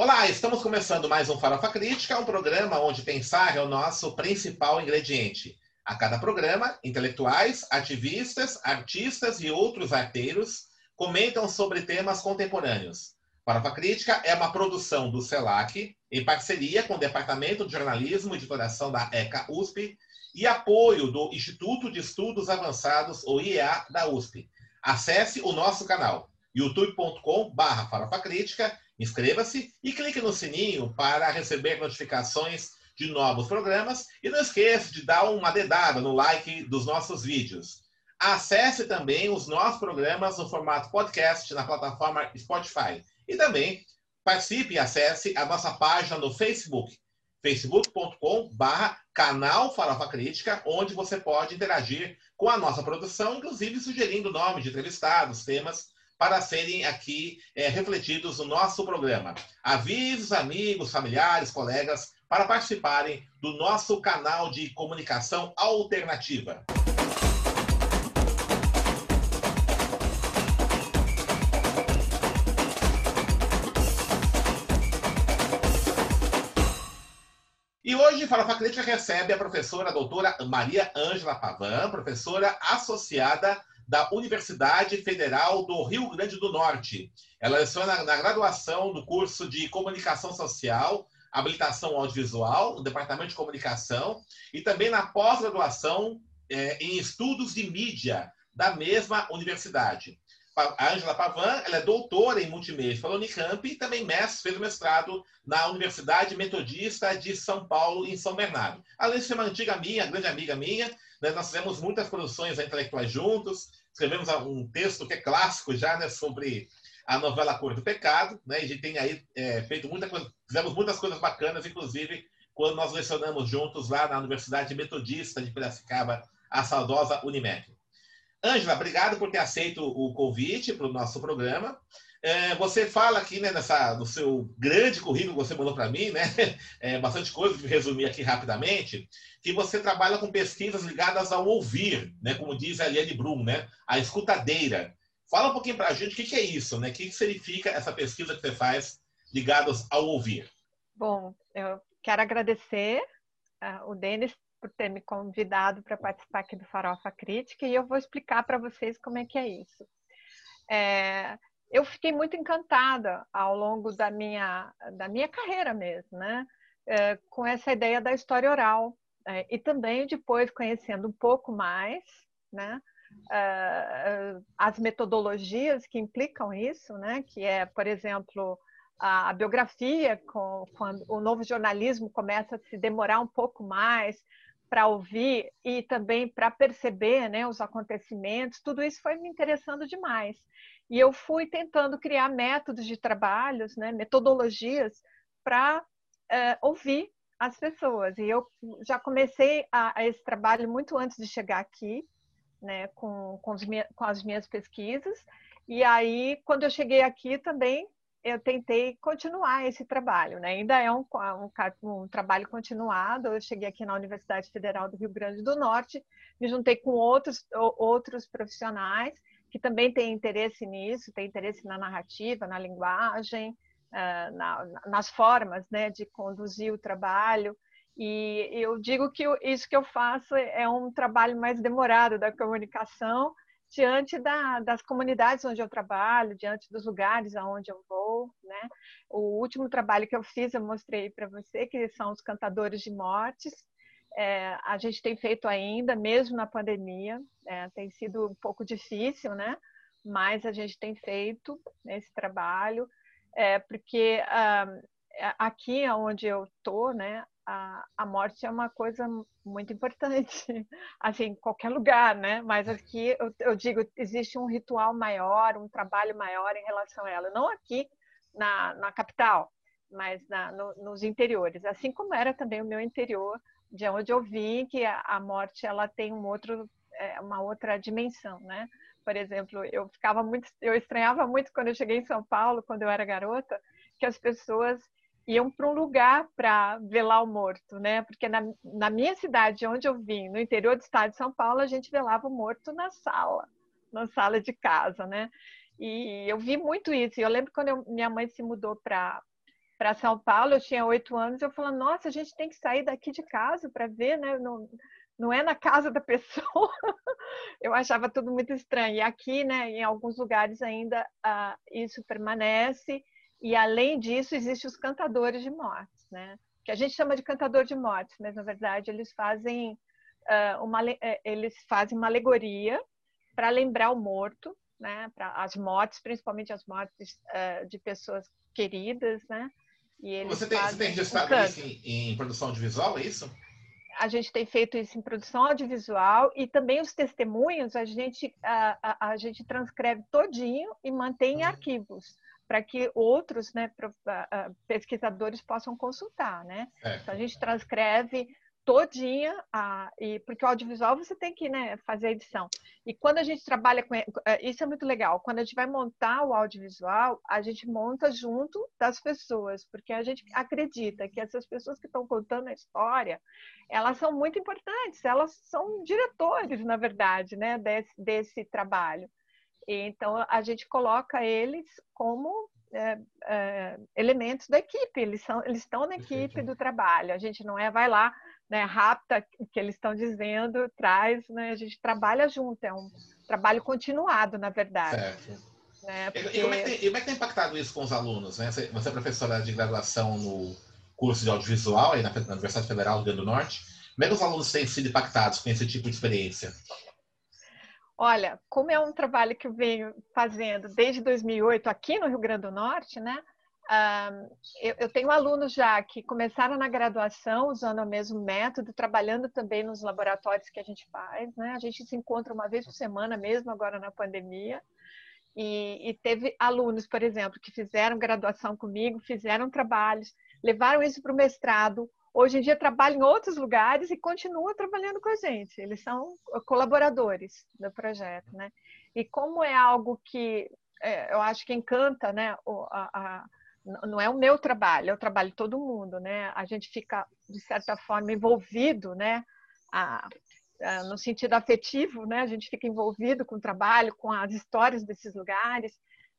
Olá, estamos começando mais um Farofa Crítica, um programa onde pensar é o nosso principal ingrediente. A cada programa, intelectuais, ativistas, artistas e outros arteiros comentam sobre temas contemporâneos. Farofa Crítica é uma produção do CELAC, em parceria com o Departamento de Jornalismo e Divulgação da ECA USP e apoio do Instituto de Estudos Avançados, ou IEA, da USP. Acesse o nosso canal youtube.com/barra Inscreva-se e clique no sininho para receber notificações de novos programas e não esqueça de dar uma dedada no like dos nossos vídeos. Acesse também os nossos programas no formato podcast na plataforma Spotify e também participe e acesse a nossa página no Facebook, facebook.com/barra canal Farofa Crítica, onde você pode interagir com a nossa produção, inclusive sugerindo nomes de entrevistados, temas para serem aqui é, refletidos no nosso programa. Avise os amigos, familiares, colegas para participarem do nosso canal de comunicação alternativa. E hoje, Farofa Crítica recebe a professora a doutora Maria Ângela Pavan, professora associada da Universidade Federal do Rio Grande do Norte. Ela leciona na graduação do curso de Comunicação Social, Habilitação Audiovisual, no Departamento de Comunicação, e também na pós-graduação é, em Estudos de Mídia, da mesma universidade. A Angela Pavan ela é doutora em multimídia pela Unicamp e também mestre, fez mestrado na Universidade Metodista de São Paulo, em São Bernardo. Além de ser uma antiga minha, grande amiga minha, né, nós fizemos muitas produções intelectuais juntos, escrevemos um texto que é clássico já, né, sobre a novela Cor do Pecado, né, e a gente tem aí é, feito muita coisa, fizemos muitas coisas bacanas, inclusive quando nós lecionamos juntos lá na Universidade Metodista de Piracicaba, a saudosa Unimed. Ângela, obrigado por ter aceito o convite para o nosso programa. É, você fala aqui né, nessa, no seu grande currículo que você mandou para mim, né, é, bastante coisa, resumir aqui rapidamente, que você trabalha com pesquisas ligadas ao ouvir, né, como diz a Eliane Brum, né, a escutadeira. Fala um pouquinho para a gente o que, que, é isso, né, o que, que significa essa pesquisa que você faz ligados ao ouvir. Bom, eu quero agradecer uh, o Denis por ter me convidado para participar aqui do Farofa Crítica e eu vou explicar para vocês como é que é isso. É, eu fiquei muito encantada ao longo da minha, da minha carreira mesmo, né? É, com essa ideia da história oral. É, e também depois conhecendo um pouco mais, né? Uh, as metodologias que implicam isso, né? Que é, por exemplo, a, a biografia, com, quando o novo jornalismo começa a se demorar um pouco mais para ouvir e também para perceber né, os acontecimentos, tudo isso foi me interessando demais. E eu fui tentando criar métodos de trabalhos, né, metodologias para uh, eh, ouvir as pessoas. E eu já comecei a, a, esse trabalho muito antes de chegar aqui, né, com, com, com as minhas pesquisas. E aí, quando eu cheguei aqui também, eu tentei continuar esse trabalho, né? Ainda é um, um, um, trabalho continuado. Eu cheguei aqui na Universidade Federal do Rio Grande do Norte, me juntei com outros, outros profissionais que também tem interesse nisso, tem interesse na narrativa, na linguagem, na, nas formas né, de conduzir o trabalho. E eu digo que isso que eu faço é um trabalho mais demorado da comunicação diante da, das comunidades onde eu trabalho, diante dos lugares aonde eu vou, né? O último trabalho que eu fiz, eu mostrei para você, que são os cantadores de mortes, é, a gente tem feito ainda, mesmo na pandemia, é, tem sido um pouco difícil, né? Mas a gente tem feito esse trabalho, é, porque ah, aqui onde eu estou, né? A, a morte é uma coisa muito importante, assim, em qualquer lugar, né? Mas aqui eu, eu digo, existe um ritual maior, um trabalho maior em relação a ela. Não aqui na, na capital, mas na, no, nos interiores, assim como era também o meu interior, de onde eu vi que a, a morte ela tem um outro, é, uma outra dimensão, né? Por exemplo, eu ficava muito, eu estranhava muito quando eu cheguei em São Paulo, quando eu era garota, que as pessoas iam para um lugar para velar o morto, né? Porque na, na minha cidade, onde eu vim, no interior do estado de São Paulo, a gente velava o morto na sala, na sala de casa, né? E eu vi muito isso. E eu lembro quando eu, minha mãe se mudou para para São Paulo, eu tinha oito anos, eu falava, nossa, a gente tem que sair daqui de casa para ver, né? Não, não é na casa da pessoa. eu achava tudo muito estranho. E aqui, né, em alguns lugares ainda uh, isso permanece. E além disso, existem os cantadores de mortes, né? Que a gente chama de cantador de mortes, mas na verdade eles fazem uh, uma eh, eles fazem uma alegoria para lembrar o morto, né? Para as mortes, principalmente as mortes uh, de pessoas queridas, né? E eles você tem, você tem registrado um isso em, em produção audiovisual, é isso? A gente tem feito isso em produção audiovisual e também os testemunhos a gente a, a, a gente transcreve todinho e mantém em uhum. arquivos para que outros né, pesquisadores possam consultar, né? É. Então a gente transcreve todinha, a, e, porque o audiovisual você tem que né, fazer a edição. E quando a gente trabalha com. É, isso é muito legal. Quando a gente vai montar o audiovisual, a gente monta junto das pessoas, porque a gente acredita que essas pessoas que estão contando a história, elas são muito importantes, elas são diretores, na verdade, né, desse, desse trabalho. E, então a gente coloca eles como é, é, elementos da equipe, eles, são, eles estão na equipe do trabalho. A gente não é, vai lá, né, rapta o que eles estão dizendo, traz, né, a gente trabalha junto, é um trabalho continuado, na verdade. Certo. Né, porque... e, como é tem, e, como é que tem, impactado isso com os alunos? Né? Você, você é professora de graduação no curso de audiovisual aí na, na Universidade Federal do Rio Grande do Norte. Como é que os alunos têm sido impactados com esse tipo de experiência? Olha, como é um trabalho que eu venho fazendo desde 2008 aqui no Rio Grande do Norte, né? Eu, eu, tenho alunos já que começaram na graduação usando o mesmo método, trabalhando também nos laboratórios que a gente faz, né? A gente se encontra uma vez por semana mesmo agora na pandemia. E, e teve alunos, por exemplo, que fizeram graduação comigo, fizeram trabalhos, levaram isso para o mestrado, hoje em dia trabalham em outros lugares e continuam trabalhando com a gente. Eles são colaboradores do projeto, né? E como é algo que é, eu acho que encanta, né, a, a, não é o meu trabalho, é o trabalho de todo mundo, né? A gente fica de certa forma envolvido, né? A, a, no sentido afetivo, né? A gente fica envolvido com o trabalho, com as histórias desses lugares.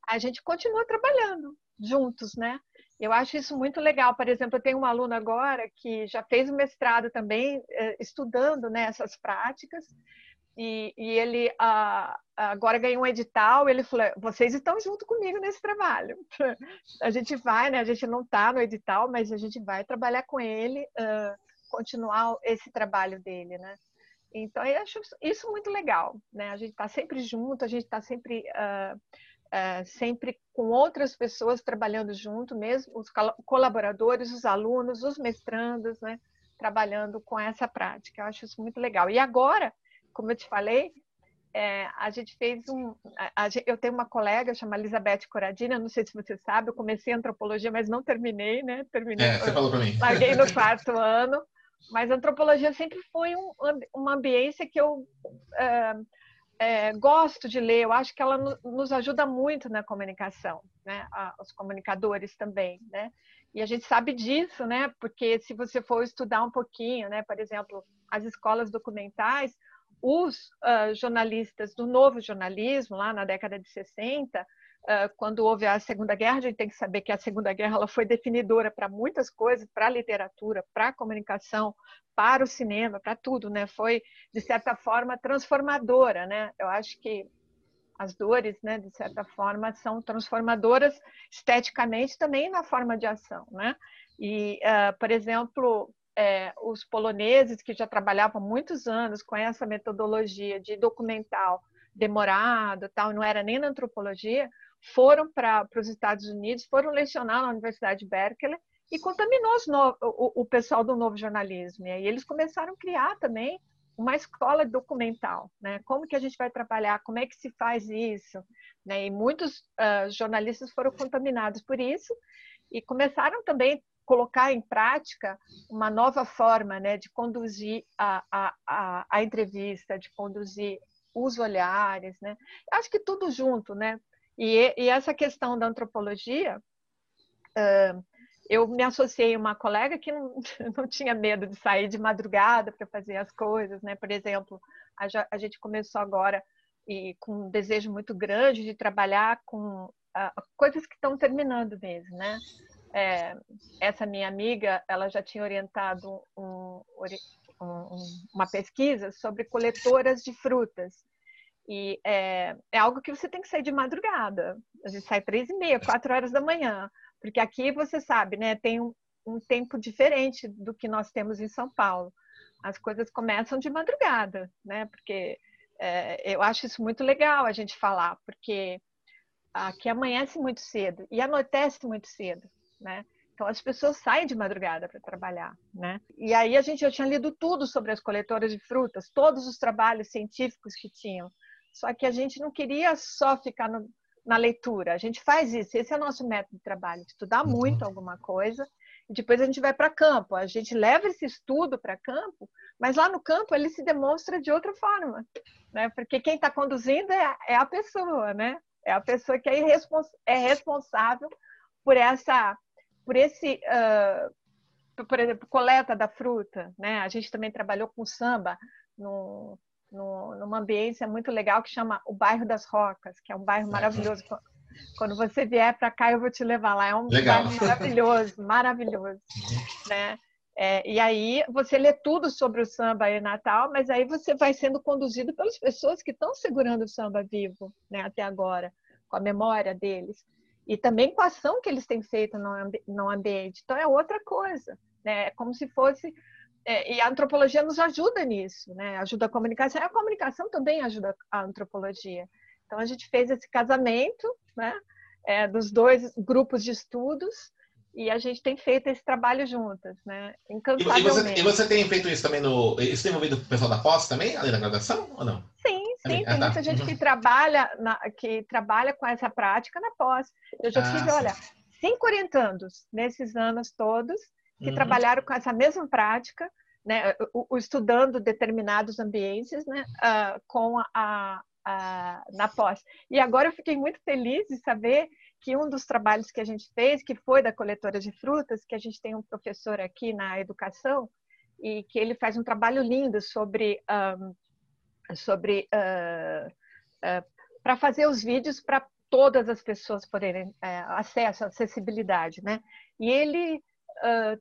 A gente continua trabalhando juntos, né? Eu acho isso muito legal. Por exemplo, eu tenho uma aluna agora que já fez o mestrado também, eh, estudando né, essas práticas, e, e ele agora ganhou um edital. Ele falou: vocês estão junto comigo nesse trabalho. a gente vai, né? A gente não está no edital, mas a gente vai trabalhar com ele, continuar esse trabalho dele, né? Então, eu acho isso muito legal, né? A gente está sempre junto, a gente está sempre, sempre com outras pessoas trabalhando junto, mesmo os colaboradores, os alunos, os mestrandos, né? Trabalhando com essa prática. Eu acho isso muito legal. E agora, como eu te falei, é, a gente fez um. A, a, eu tenho uma colega chamada Elizabeth Coradina, não sei se você sabe, eu comecei antropologia, mas não terminei, né? Terminei. É, você falou para mim. Larguei no quarto ano, mas antropologia sempre foi um, uma ambiência que eu é, é, gosto de ler. Eu acho que ela nos ajuda muito na comunicação, né? os comunicadores também, né? E a gente sabe disso, né? Porque se você for estudar um pouquinho, né? Por exemplo, as escolas documentais os uh, jornalistas do novo jornalismo, lá na década de 60, uh, ah, quando houve a Segunda Guerra, a gente tem que saber que a Segunda Guerra ela foi definidora para muitas coisas, para a literatura, para a comunicação, para o cinema, para tudo, né? Foi, de certa forma, transformadora, né? Eu acho que as dores, né, de certa forma, são transformadoras esteticamente também na forma de ação, né? E, uh, por exemplo, é, os poloneses que já trabalhavam muitos anos com essa metodologia de documental demorado, tal, não era nem na antropologia, foram para os Estados Unidos, foram lecionar na Universidade de Berkeley e contaminou no, o, o, pessoal do novo jornalismo. E aí eles começaram a criar também uma escola documental, né? Como que a gente vai trabalhar? Como é que se faz isso? Né? E muitos uh, jornalistas foram contaminados por isso e começaram também colocar em prática uma nova forma né, de conduzir a, a, a, a entrevista, de conduzir os olhares, né? Acho que tudo junto, né? E, e essa questão da antropologia, uh, eu me associei a uma colega que não, não tinha medo de sair de madrugada para fazer as coisas, né? Por exemplo, a, a, gente começou agora e com um desejo muito grande de trabalhar com uh, coisas que estão terminando mesmo, né? É, essa minha amiga, ela já tinha orientado um, um, uma pesquisa sobre coletoras de frutas. E é, é, algo que você tem que sair de madrugada. A gente sai três e meia, quatro horas da manhã. Porque aqui, você sabe, né, tem um, um tempo diferente do que nós temos em São Paulo. As coisas começam de madrugada, né? Porque é, eu acho isso muito legal a gente falar, porque aqui amanhece muito cedo e anoitece muito cedo né? Então as pessoas saem de madrugada para trabalhar, né? E aí a gente já tinha lido tudo sobre as coletoras de frutas, todos os trabalhos científicos que tinham. Só que a gente não queria só ficar no, na leitura. A gente faz isso, esse é o nosso método de trabalho, estudar uhum. muito alguma coisa e depois a gente vai para campo. A gente leva esse estudo para campo, mas lá no campo ele se demonstra de outra forma, né? Porque quem está conduzindo é, é, a pessoa, né? É a pessoa que é, é responsável por essa por esse, uh, por exemplo, coleta da fruta, né? A gente também trabalhou com samba no, no, numa ambiência muito legal que chama o bairro das Rocas, que é um bairro maravilhoso. Quando você vier para cá, eu vou te levar lá. É um legal. bairro maravilhoso, maravilhoso, né? É, e aí você lê tudo sobre o samba e Natal, mas aí você vai sendo conduzido pelas pessoas que estão segurando o samba vivo, né? Até agora, com a memória deles e também com a ação que eles têm feito no, ambi no ambiente. Então, é outra coisa. Né? É como se fosse. É, e a antropologia nos ajuda nisso, né? ajuda a comunicação. E a comunicação também ajuda a antropologia. Então, a gente fez esse casamento né? É, dos dois grupos de estudos e a gente tem feito esse trabalho juntas, né? E você, e você tem feito isso também no. Isso tem envolvido o pessoal da pós também, além da graduação, ou não? Sim, sim. Ah, tem tá. muita gente que uhum. trabalha, na, que trabalha com essa prática na pós. Eu já ah, tive, olha, cinco orientandos nesses anos todos que uhum. trabalharam com essa mesma prática, né? O, o estudando determinados ambientes, né? Uh, com a, a, na pós. E agora eu fiquei muito feliz de saber que um dos trabalhos que a gente fez, que foi da coletora de frutas, que a gente tem um professor aqui na educação, e que ele faz um trabalho lindo sobre, um, sobre uh, uh, para fazer os vídeos para todas as pessoas poderem uh, acesso, acessibilidade, né? E ele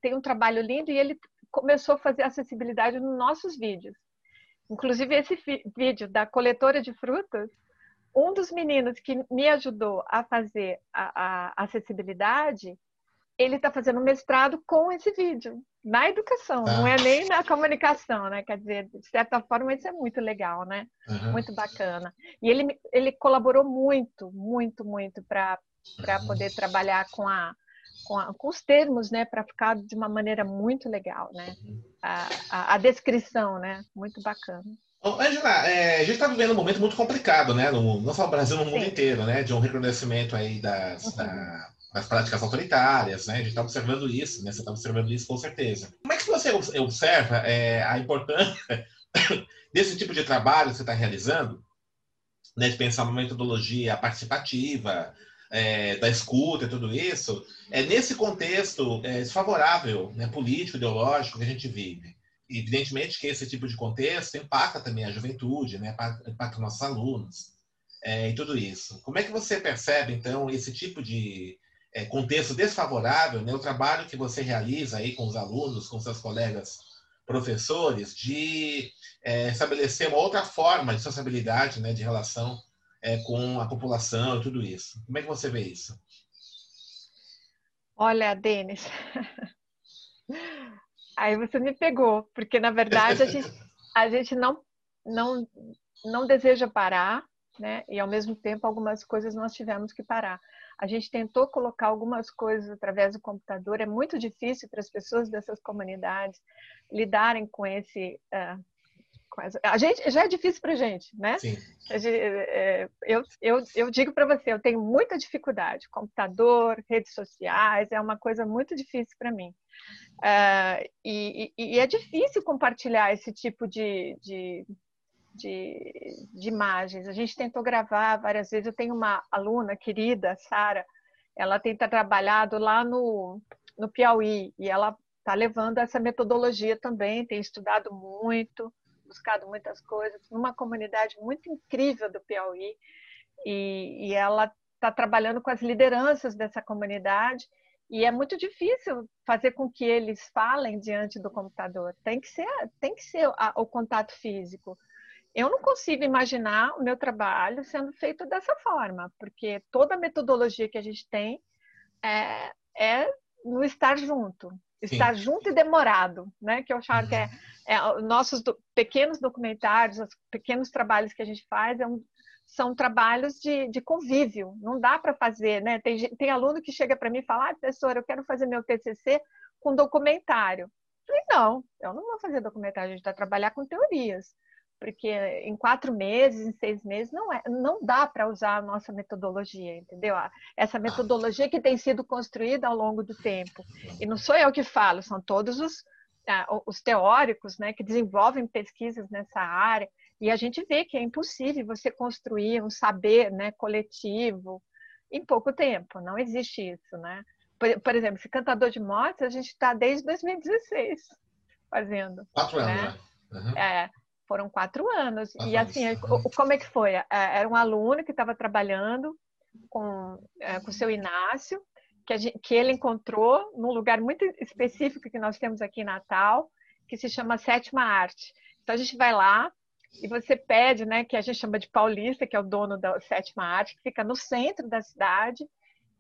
tem um trabalho lindo e ele começou a fazer acessibilidade nos nossos vídeos. Inclusive esse vídeo da coletora de frutas, um dos meninos que me ajudou a fazer a, a acessibilidade, ele está fazendo mestrado com esse vídeo, na educação, ah. não é nem na comunicação, né? Quer dizer, de certa forma, isso é muito legal, né? Uhum. Muito bacana. E ele, ele colaborou muito, muito, muito para uhum. poder trabalhar com a, com, a, com, os termos, né, para ficar de uma maneira muito legal, né? Uhum. A, a, a descrição, né? Muito bacana. Angela, é, a gente está vivendo um momento muito complicado, né? No, não só no Brasil, no mundo Sim. inteiro, né? De um reconhecimento aí das, uhum. da, das práticas autoritárias, né? A gente está observando isso, né? Você está observando isso com certeza. Como é que você observa é, a importância desse tipo de trabalho que você está realizando, né? De pensar uma metodologia participativa, é, da escuta e tudo isso, é nesse contexto é, desfavorável, né? Político, ideológico que a gente vive evidentemente que esse tipo de contexto impacta também a juventude, né? impacta nossos alunos é, e tudo isso. Como é que você percebe, então, esse tipo de é, contexto desfavorável, né? o trabalho que você realiza aí com os alunos, com seus colegas professores, de é, estabelecer uma outra forma de sociabilidade, né? de relação é, com a população e tudo isso. Como é que você vê isso? Olha, Denis, Aí você me pegou, porque na verdade a gente, a gente não, não, não deseja parar, né? E ao mesmo tempo algumas coisas nós tivemos que parar. A gente tentou colocar algumas coisas através do computador. É muito difícil para as pessoas dessas comunidades lidarem com esse uh, a gente já é difícil para gente, né? Sim. Gente, é, eu, eu, eu digo para você, eu tenho muita dificuldade. Computador, redes sociais, é uma coisa muito difícil para mim. Uh, e, e, é difícil compartilhar esse tipo de, de, de, de, imagens. A gente tentou gravar várias vezes. Eu tenho uma aluna querida, Sara, ela tem trabalhado lá no, no Piauí e ela está levando essa metodologia também, tem estudado muito, buscado muitas coisas, numa comunidade muito incrível do Piauí. E, e ela está trabalhando com as lideranças dessa comunidade E é muito difícil fazer com que eles falem diante do computador. Tem que ser, tem que ser o contato físico. Eu não consigo imaginar o meu trabalho sendo feito dessa forma, porque toda a metodologia que a gente tem é, é no estar junto, estar Sim. junto e demorado, né? Que eu acho que é, é nossos do, pequenos documentários, os pequenos trabalhos que a gente faz, é um, são trabalhos de, de convívio. Não dá para fazer, né? Tem, tem aluno que chega para mim e fala, ah, professora, eu quero fazer meu TCC com documentário. Eu falei, não, eu não vou fazer documentário, a gente vai trabalhar com teorias. Porque em quatro meses, em seis meses, não, é, não dá para usar a nossa metodologia, entendeu? Essa metodologia que tem sido construída ao longo do tempo. E não sou eu que falo, são todos os, os teóricos né, que desenvolvem pesquisas nessa área e a gente vê que é impossível você construir um saber né, coletivo em pouco tempo. Não existe isso, né? Por, por exemplo, esse cantador de mortes, a gente está desde 2016 fazendo. Quatro né? anos, né? Uhum. É, foram quatro anos. Quatro e assim, como é que foi? É, era um aluno que estava trabalhando com é, o seu Inácio, que, gente, que ele encontrou num lugar muito específico que nós temos aqui em Natal, que se chama Sétima Arte. Então a gente vai lá, e você pede, né, que a gente chama de Paulista, que é o dono da sétima arte, que fica no centro da cidade,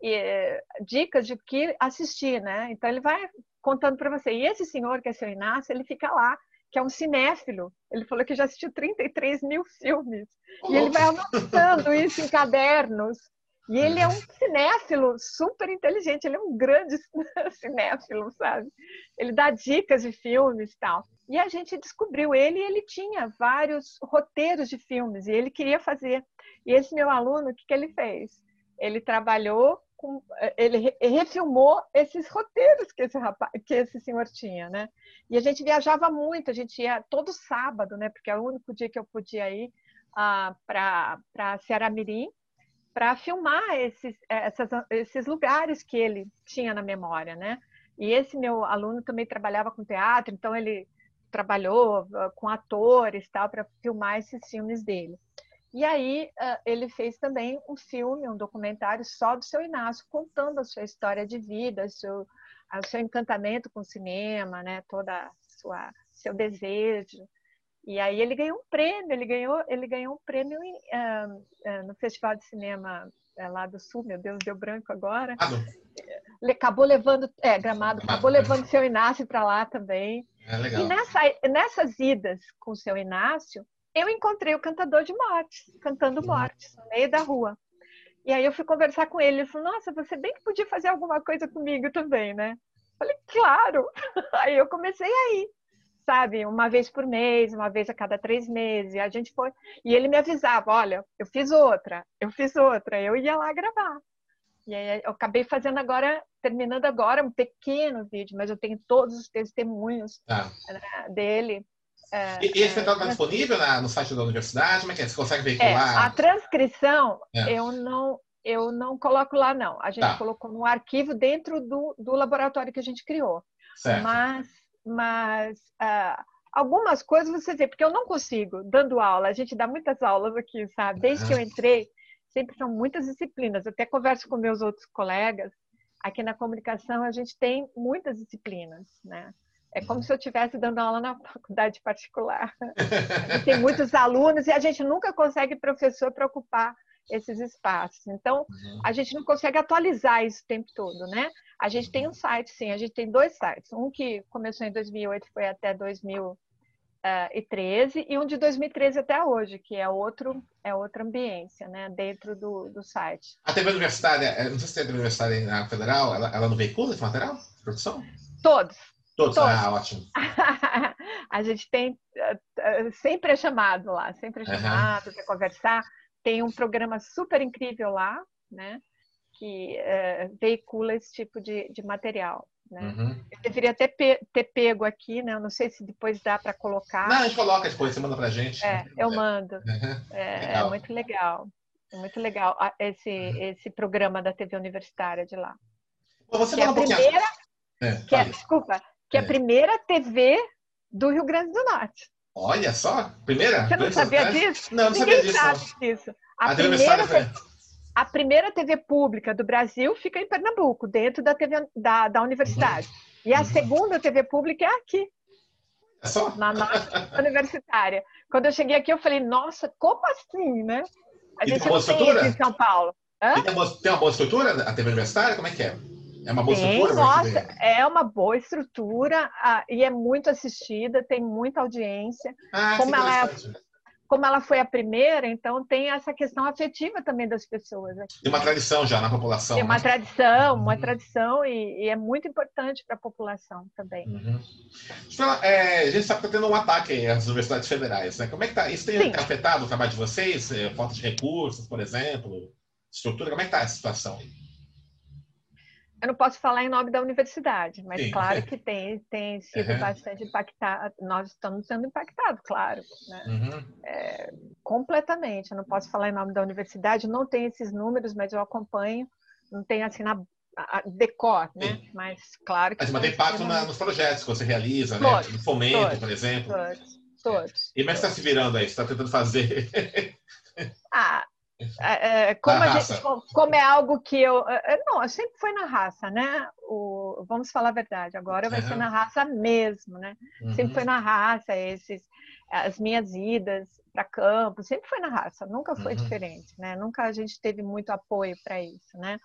e, eh, dicas de que assistir, né? Então ele vai contando para você. E esse senhor, que é seu Inácio, ele fica lá, que é um cinéfilo. Ele falou que já assistiu 33 mil filmes. E ele vai anotando isso em cadernos. E ele é um cinéfilo super inteligente, ele é um grande cinéfilo, sabe? Ele dá dicas de filmes e tal. E a gente descobriu ele e ele tinha vários roteiros de filmes e ele queria fazer. E esse meu aluno, o que, que ele fez? Ele trabalhou com, ele refilmou esses roteiros que esse rapaz, que esse senhor tinha, né? E a gente viajava muito, a gente ia todo sábado, né? Porque é o único dia que eu podia ir ah, para para Ceará Mirim para filmar esses, essas, esses lugares que ele tinha na memória, né? E esse meu aluno também trabalhava com teatro, então ele trabalhou uh, com atores tal para filmar esses filmes dele. E aí uh, ele fez também um filme, um documentário só do seu Inácio, contando a sua história de vida, o seu, o seu encantamento com o cinema, né? Toda sua seu desejo. E aí ele ganhou um prêmio, ele ganhou, ele ganhou um prêmio em, uh, uh, no Festival de Cinema uh, lá do Sul, meu Deus, deu branco agora. Acabou levando, é, Gramado, acabou levando seu Inácio para lá também. É e nessa, nessas idas com o seu Inácio, eu encontrei o cantador de mortes, cantando mortes, no meio da rua. E aí eu fui conversar com ele, ele falou, nossa, você bem que podia fazer alguma coisa comigo também, né? Falei, claro! Aí eu comecei aí, sabe? Uma vez por mês, uma vez a cada três meses. A gente foi. E ele me avisava: olha, eu fiz outra, eu fiz outra. Eu ia lá gravar. E aí eu acabei fazendo agora, terminando agora um pequeno vídeo, mas eu tenho todos os testemunhos ah. dele. É, esse está é, disponível na, no site da universidade? Como é que é? Você consegue veicular? É, a transcrição é. eu não eu não coloco lá, não. A gente tá. colocou no arquivo dentro do, do laboratório que a gente criou. Certo. Mas, mas uh, algumas coisas você vê, porque eu não consigo, dando aula, a gente dá muitas aulas aqui, sabe? Desde que eu entrei, sempre são muitas disciplinas. Eu até converso com meus outros colegas. Aqui na comunicação a gente tem muitas disciplinas, né? É como se eu estivesse dando aula na faculdade particular. tem muitos alunos e a gente nunca consegue professor para ocupar esses espaços. Então, uhum. a gente não consegue atualizar isso o tempo todo, né? A gente tem um site, sim, a gente tem dois sites. Um que começou em 2008 foi até 2000 2013 e um de 2013 até hoje, que é outro é outra ambiência, né, dentro do, do site. A TV universitária, é, não sei se a TV universitária na federal, ela, ela não veicula esse material de produção? Todos. Todos, Todos. ah, ótimo. a gente tem, eh, eh, sempre é chamado lá, sempre é chamado uhum. para conversar. Tem um programa super incrível lá, né, que é, veicula esse tipo de, de material. Né? Uhum. Eu deveria ter, pe ter pego aqui, né? Eu não sei se depois dá para colocar. Não, a gente coloca depois, você manda para a gente. É, eu mando. Uhum. É, é, muito legal. É muito legal esse, uhum. esse programa da TV Universitária de lá. Bom, você que é a primeira, é, que é, desculpa, que é a primeira TV do Rio Grande do Norte. Olha só, primeira? Você não sabia disso? Não, não Ninguém sabia disso. Sabe disso. A, a primeira, a primeira TV pública do Brasil fica em Pernambuco, dentro da TV da, da universidade. Uhum. E a uhum. segunda TV pública é aqui. É só? Na nossa universitária. Quando eu cheguei aqui, eu falei, nossa, como assim, né? A gente tem uma boa estrutura? em São Paulo. Tem uma, tem uma boa estrutura a TV universitária? Como é que é? É uma boa tem, estrutura? Nossa, é uma boa estrutura ah, e é muito assistida, tem muita audiência. Ah, Como ela é como ela foi a primeira, então tem essa questão afetiva também das pessoas. Aqui. Tem uma tradição já na população. Tem uma né? tradição, uma uhum. tradição e, e, é muito importante para a população também. Uhum. É, a gente sabe que está tendo um ataque às universidades federais, né? Como é que tá? Isso tem Sim. afetado o trabalho de vocês? É, falta de recursos, por exemplo? Estrutura? Como é que está a situação aí? Eu não posso falar em nome da universidade, mas Sim. claro que tem, tem sido uhum. bastante impactado. Nós estamos sendo impactados, claro. Né? Uhum. É, completamente. Eu não posso falar em nome da universidade, não tenho esses números, mas eu acompanho. Não tenho assim na decor, né? Sim. Mas claro que. Mas, mas tem impacto na, nos projetos que você realiza, né? todos, né? No fomento, todos, por exemplo. Todos. Todos. E como é que está se virando aí? Você está tentando fazer? ah, é, é, como, gente, como, é algo que eu. É, é, não, sempre foi na raça, né? O, vamos falar a verdade, agora vai ser na raça mesmo, né? Uhum. Sempre foi na raça, esses, as minhas idas para campo, sempre foi na raça, nunca foi uhum. diferente, né? Nunca a gente teve muito apoio para isso, né?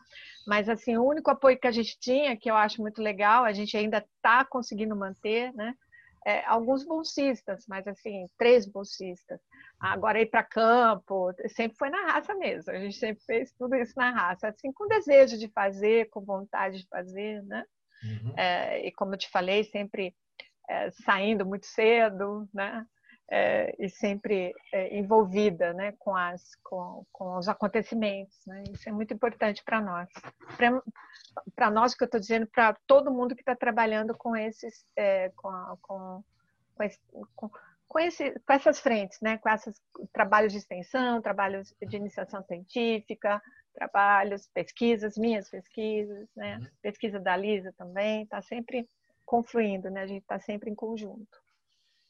Mas, assim, o único apoio que a gente tinha, que eu acho muito legal, a gente ainda está conseguindo manter, né? É, alguns bolsistas, mas assim, três bolsistas. Agora ir para campo, sempre foi na raça mesmo. A gente sempre fez tudo isso na raça, assim, com desejo de fazer, com vontade de fazer, né? Uhum. É, e como eu te falei, sempre é, saindo muito cedo, né? É, e sempre é, envolvida né, com, as, com, com os acontecimentos. Né? Isso é muito importante para nós. Para nós, que eu estou dizendo, para todo mundo que está trabalhando com esses, é, com, com, com, esse, com com, esse, com essas frentes, né? com esses trabalhos de extensão, trabalhos de iniciação científica, trabalhos, pesquisas, minhas pesquisas, né? Uhum. pesquisa da Lisa também, está sempre confluindo, né? a gente está sempre em conjunto.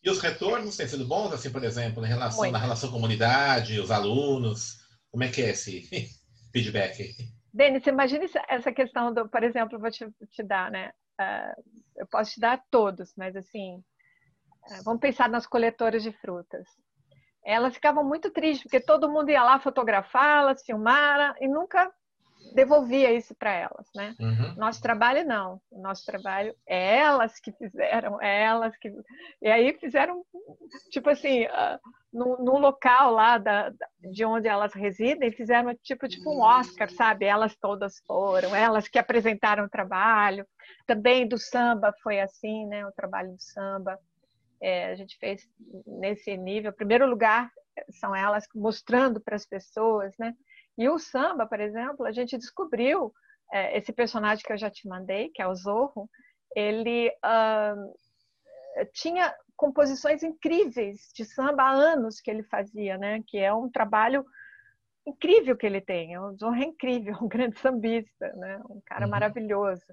E os retornos têm sido bons, assim, por exemplo, em relação, na relação comunidade, os alunos? Como é que é esse feedback? Denis, imagine essa questão do, por exemplo, vou te, te dar, né? Uh, eu posso te dar todos, mas assim, é, vamos pensar nas coletoras de frutas. Elas ficavam muito tristes, porque todo mundo ia lá fotografá-las, filmar e nunca devolvia isso para elas, né? Uhum. Nosso trabalho não, nosso trabalho é elas que fizeram, é elas que e aí fizeram tipo assim uh, no, no, local lá da, de onde elas residem fizeram tipo tipo um Oscar, sabe? Elas todas foram, elas que apresentaram o trabalho. Também do samba foi assim, né? O trabalho do samba. É, a gente fez nesse nível. Primeiro lugar, são elas mostrando para as pessoas, né? E o samba, por exemplo, a gente descobriu é, esse personagem que eu já te mandei, que é o Zorro, ele uh, tinha composições incríveis de samba há anos que ele fazia, né? Que é um trabalho incrível que ele tem. O Zorro é incrível, um grande sambista, né? Um cara uhum. maravilhoso.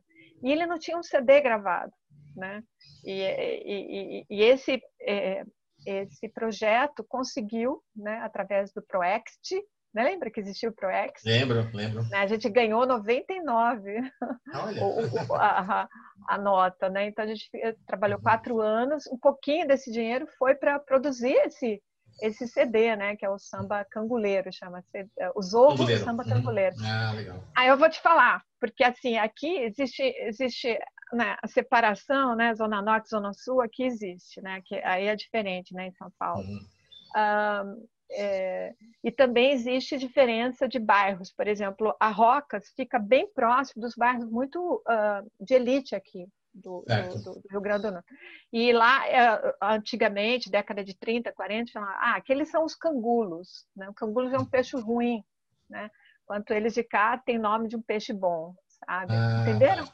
E ele não tinha um CD gravado né? E, e, e esse, é, esse projeto conseguiu, né, através do Proext, lembra que existiu o Proext? Lembro, lembro. Né? A gente ganhou 99 Olha. o, a, a, nota, né? Então a gente trabalhou uhum. quatro anos, um pouquinho desse dinheiro foi para produzir esse esse CD, né, que é o samba canguleiro, chama-se é, Os Ovos do Samba uhum. Canguleiro. Ah, legal. Aí eu vou te falar, porque assim, aqui existe existe né, a separação, né, Zona Norte, Zona Sul, aqui existe, né, que aí é diferente, né, em São Paulo. Uhum. Um, é, e também existe diferença de bairros, por exemplo, a Rocas fica bem próximo dos bairros muito uh, de elite aqui do, do, do, Rio Grande do Norte. E lá, é, antigamente, década de 30, 40, falavam, ah, aqueles são os cangulos, né? O cangulos é um peixe ruim, né? Enquanto eles de cá têm nome de um peixe bom, sabe? Ah, Entenderam?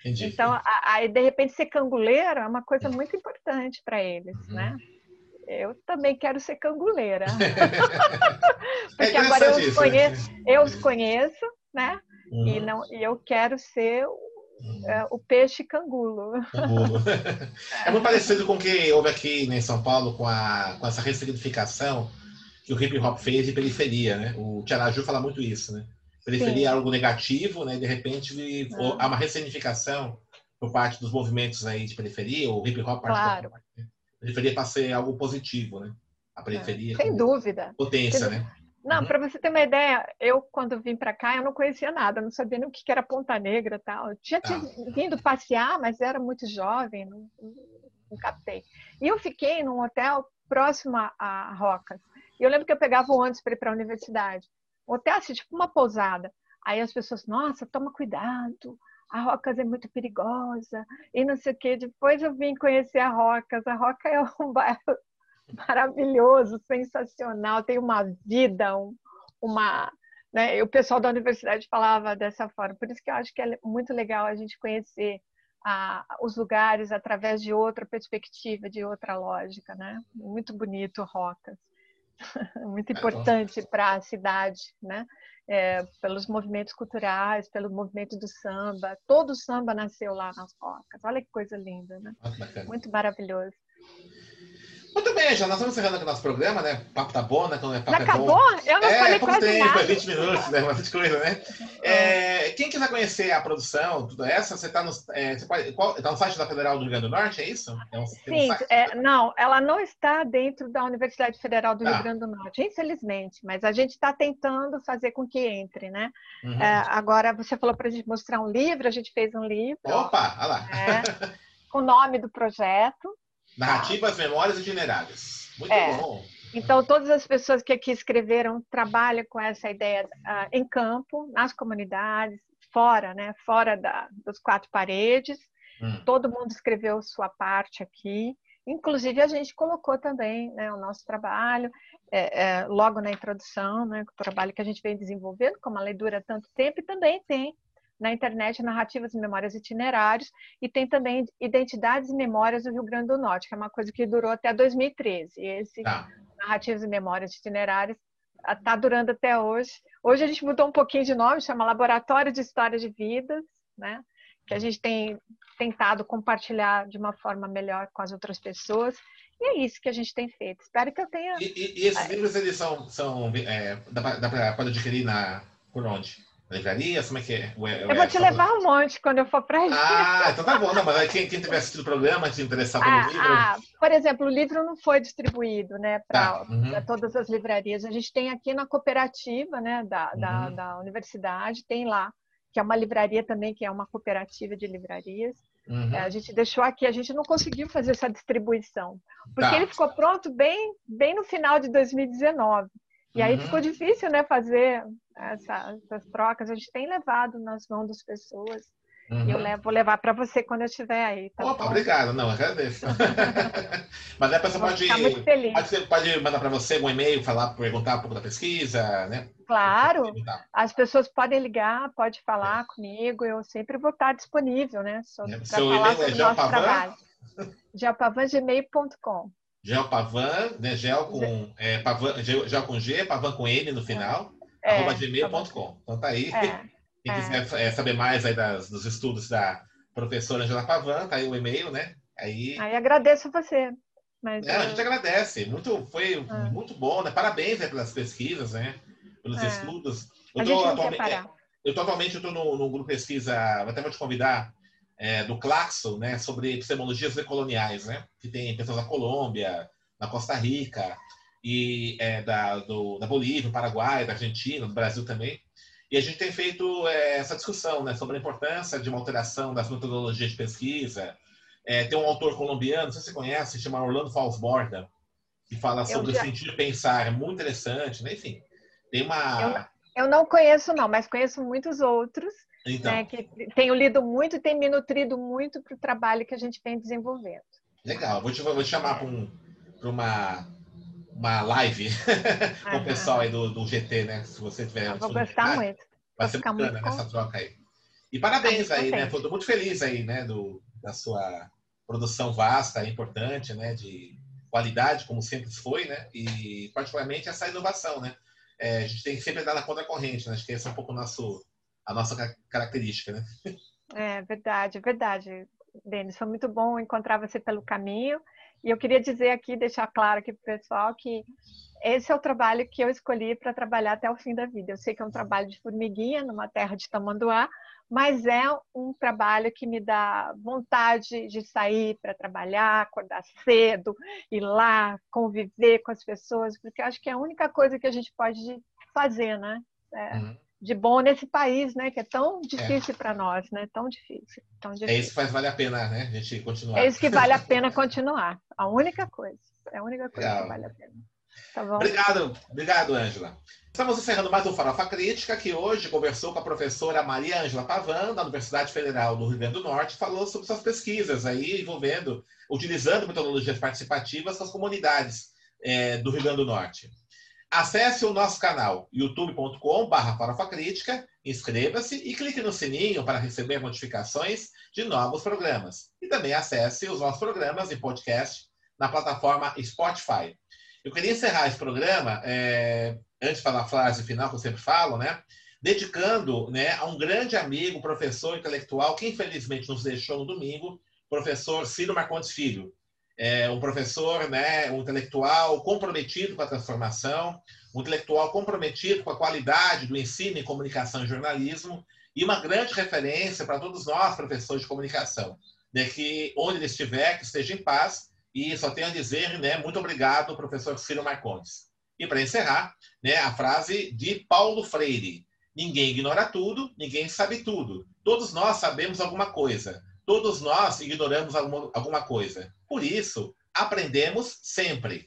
Entendi. Então, aí de repente ser canguleiro é uma coisa muito importante para eles, uhum. né? Eu também quero ser canguleira. Porque é agora eu os conheço, eu os conheço, né? Uhum. E não, e eu quero ser uhum. é, o peixe cangulo. cangulo. é muito parecido com o que houve aqui em São Paulo com, a, com essa ressignificação que o hip hop fez de periferia, né? O Tiaraju fala muito isso, né? periferia é algo negativo, né? De repente há uma ressignificação por parte dos movimentos aí de periferia, o hip hop claro. Periferia para ser algo positivo, né? A periferia. Sem dúvida. Potência, né? Não, uhum. para você ter uma ideia, eu quando vim para cá eu não conhecia nada, não sabia nem o que era Ponta Negra, tal. Eu tinha ah. vindo passear, mas era muito jovem, não, não captei. E eu fiquei num hotel próximo a Rocas. E eu lembro que eu pegava o ônibus para ir para a universidade. Um hotel assim, tipo uma pousada. Aí as pessoas, nossa, toma cuidado, a Rocas é muito perigosa, e não sei o quê. Depois eu vim conhecer a Rocas. A Roca é um bairro maravilhoso, sensacional, tem uma vida, um, uma. Né? o pessoal da universidade falava dessa forma. Por isso que eu acho que é muito legal a gente conhecer a, os lugares através de outra perspectiva, de outra lógica. Né? Muito bonito, Rocas. muito importante para a cidade, né? É, pelos movimentos culturais, pelo movimento do samba. Todo o samba nasceu lá nas Rocas. Olha que coisa linda, né? Muito maravilhoso. Muito bem, já nós estamos encerrando aqui o nosso programa, né? O papo tá bom, né? Quando é papo já é acabou? Bom. Eu não é, falei pouco quase tempo, nada. é 20 minutos, né? Bastante coisa, né? É, quem quiser conhecer a produção, tudo essa, você está no, é, tá no site da Federal do Rio Grande do Norte, é isso? É um, Sim, um é, não, ela não está dentro da Universidade Federal do Rio ah. Grande do Norte, infelizmente, mas a gente está tentando fazer com que entre, né? Uhum. É, agora, você falou para a gente mostrar um livro, a gente fez um livro. Opa, olha lá. É, com o nome do projeto. Narrativas, memórias itinerárias. Muito bom. Então, todas as pessoas que aqui escreveram trabalham com essa ideia uh, em campo, nas comunidades, fora, né? Fora da, dos quatro paredes. Hum. Todo mundo escreveu sua parte aqui. Inclusive, a gente colocou também né, o nosso trabalho, é, é, logo na introdução, né, o trabalho que a gente vem desenvolvendo, como a lei dura tanto tempo, e também tem na internet Narrativas e Memórias Itinerários e tem também Identidades e Memórias do Rio Grande do Norte, que é uma coisa que durou até 2013. E esse tá. Narrativas e Memórias Itinerários está durando até hoje. Hoje a gente mudou um pouquinho de nome, chama Laboratório de História de Vidas, né? que a gente tem tentado compartilhar de uma forma melhor com as outras pessoas. E é isso que a gente tem feito. Espero que eu tenha. E, e, e esses livros eles são, são é, dá para adquirir na por onde? Livraria? Como é que é? eu vou te levar um monte quando eu for para aí. Ah, então tá bom. Não, mas quem, quem tiver assistido o programa, se interessar pelo ah, livro... Ah, por exemplo, o livro não foi distribuído né, para ah, uhum. todas as livrarias. A gente tem aqui na cooperativa né, da, uhum. da, da, universidade, tem lá, que é uma livraria também, que é uma cooperativa de livrarias. Uhum. É, a gente deixou aqui, a gente não conseguiu fazer essa distribuição, porque tá. ele ficou pronto bem, bem no final de 2019. E aí uhum. ficou difícil, né, fazer essa, essas trocas. A gente tem levado nas mãos das pessoas. Uhum. E eu levo, vou levar para você quando eu estiver aí. Tá Opa, bom? obrigado. Não, agradeço. Mas a pessoa pode, pode, pode mandar para você um e-mail, falar, perguntar um pouco da pesquisa, né? Claro. As pessoas podem ligar, pode falar é. comigo. Eu sempre vou estar disponível, né? Para é. falar sobre é trabalho. Geopavangmail.com Gel Pavan, né? Gel com, é, Pavan, gel com G, Pavan com N no final, é, arroba gmail.com. Então tá aí. É, Quem quiser é. saber mais aí das, dos estudos da professora Angela Pavan, tá aí o e-mail, né? Aí, aí agradeço a você. Mas, é, a gente agradece. Muito, foi é. muito bom, né? Parabéns né, pelas pesquisas, né? Pelos estudos. Eu tô, atualmente, eu tô atualmente eu tô no, no grupo pesquisa, até vou te convidar é, do Claxo, né, sobre epistemologias decoloniais, né, que tem pessoas da Colômbia, da Costa Rica, e é, da, do, da Bolívia, Paraguai, da Argentina, do Brasil também. E a gente tem feito é, essa discussão né, sobre a importância de uma alteração das metodologias de pesquisa. É, tem um autor colombiano, não sei se você conhece, se chama Orlando Falsborda, que fala sobre já... o sentido de pensar, é muito interessante, né? enfim. Tem uma. Eu, eu não conheço, não, mas conheço muitos outros então. Né, que tenho lido muito e tem me nutrido muito para o trabalho que a gente vem desenvolvendo. Legal, vou te, vou te chamar para um, uma, uma live com o pessoal aí do, do GT, né? Se você tiver. Eu vou gostar muito. Vai ser bacana muito nessa troca aí. E parabéns aí, né? Estou muito feliz aí, né? Do, da sua produção vasta, importante, né? De qualidade, como sempre foi, né? E particularmente essa inovação, né? É, a gente tem que sempre andar na contracorrente, né? Acho que esse é um pouco nosso a nossa característica, né? É verdade, é verdade. Denis, foi muito bom encontrar você pelo caminho E eu queria dizer aqui, deixar claro aqui para o pessoal que esse é o trabalho que eu escolhi para trabalhar até o fim da vida. Eu sei que é um trabalho de formiguinha numa terra de tamanduá, mas é um trabalho que me dá vontade de sair para trabalhar, acordar cedo, ir lá, conviver com as pessoas, porque acho que é a única coisa que a gente pode fazer, né? É, uhum. De bom nesse país, né? Que é tão difícil é. para nós, né? Tão difícil, tão difícil. É isso que faz vale a pena, né? A gente continuar. É isso que vale a pena continuar. A única coisa. É a única coisa Legal. que vale a pena. Tá bom. Obrigado, obrigado, Ângela. Estamos encerrando mais um Farofa Crítica, que hoje conversou com a professora Maria Ângela Pavan, da Universidade Federal do Rio Grande do Norte, falou sobre suas pesquisas aí, envolvendo, utilizando metodologias participativas com as comunidades é, do Rio Grande do Norte. Acesse o nosso canal youtube.com.br inscreva-se e clique no sininho para receber notificações de novos programas. E também acesse os nossos programas em podcast na plataforma Spotify. Eu queria encerrar esse programa, é, antes de falar a frase final que eu sempre falo, né? Dedicando né, a um grande amigo, professor intelectual, que infelizmente nos deixou no domingo, professor Ciro Marcondes Filho. É um professor, né, um intelectual comprometido com a transformação, um intelectual comprometido com a qualidade do ensino em comunicação e jornalismo, e uma grande referência para todos nós, professores de comunicação, né, que onde ele estiver, que esteja em paz e só tenho a dizer, né, muito obrigado, professor Ciro Marcondes. E para encerrar, né, a frase de Paulo Freire: Ninguém ignora tudo, ninguém sabe tudo. Todos nós sabemos alguma coisa. Todos nós ignoramos alguma, alguma coisa. Por isso, aprendemos sempre.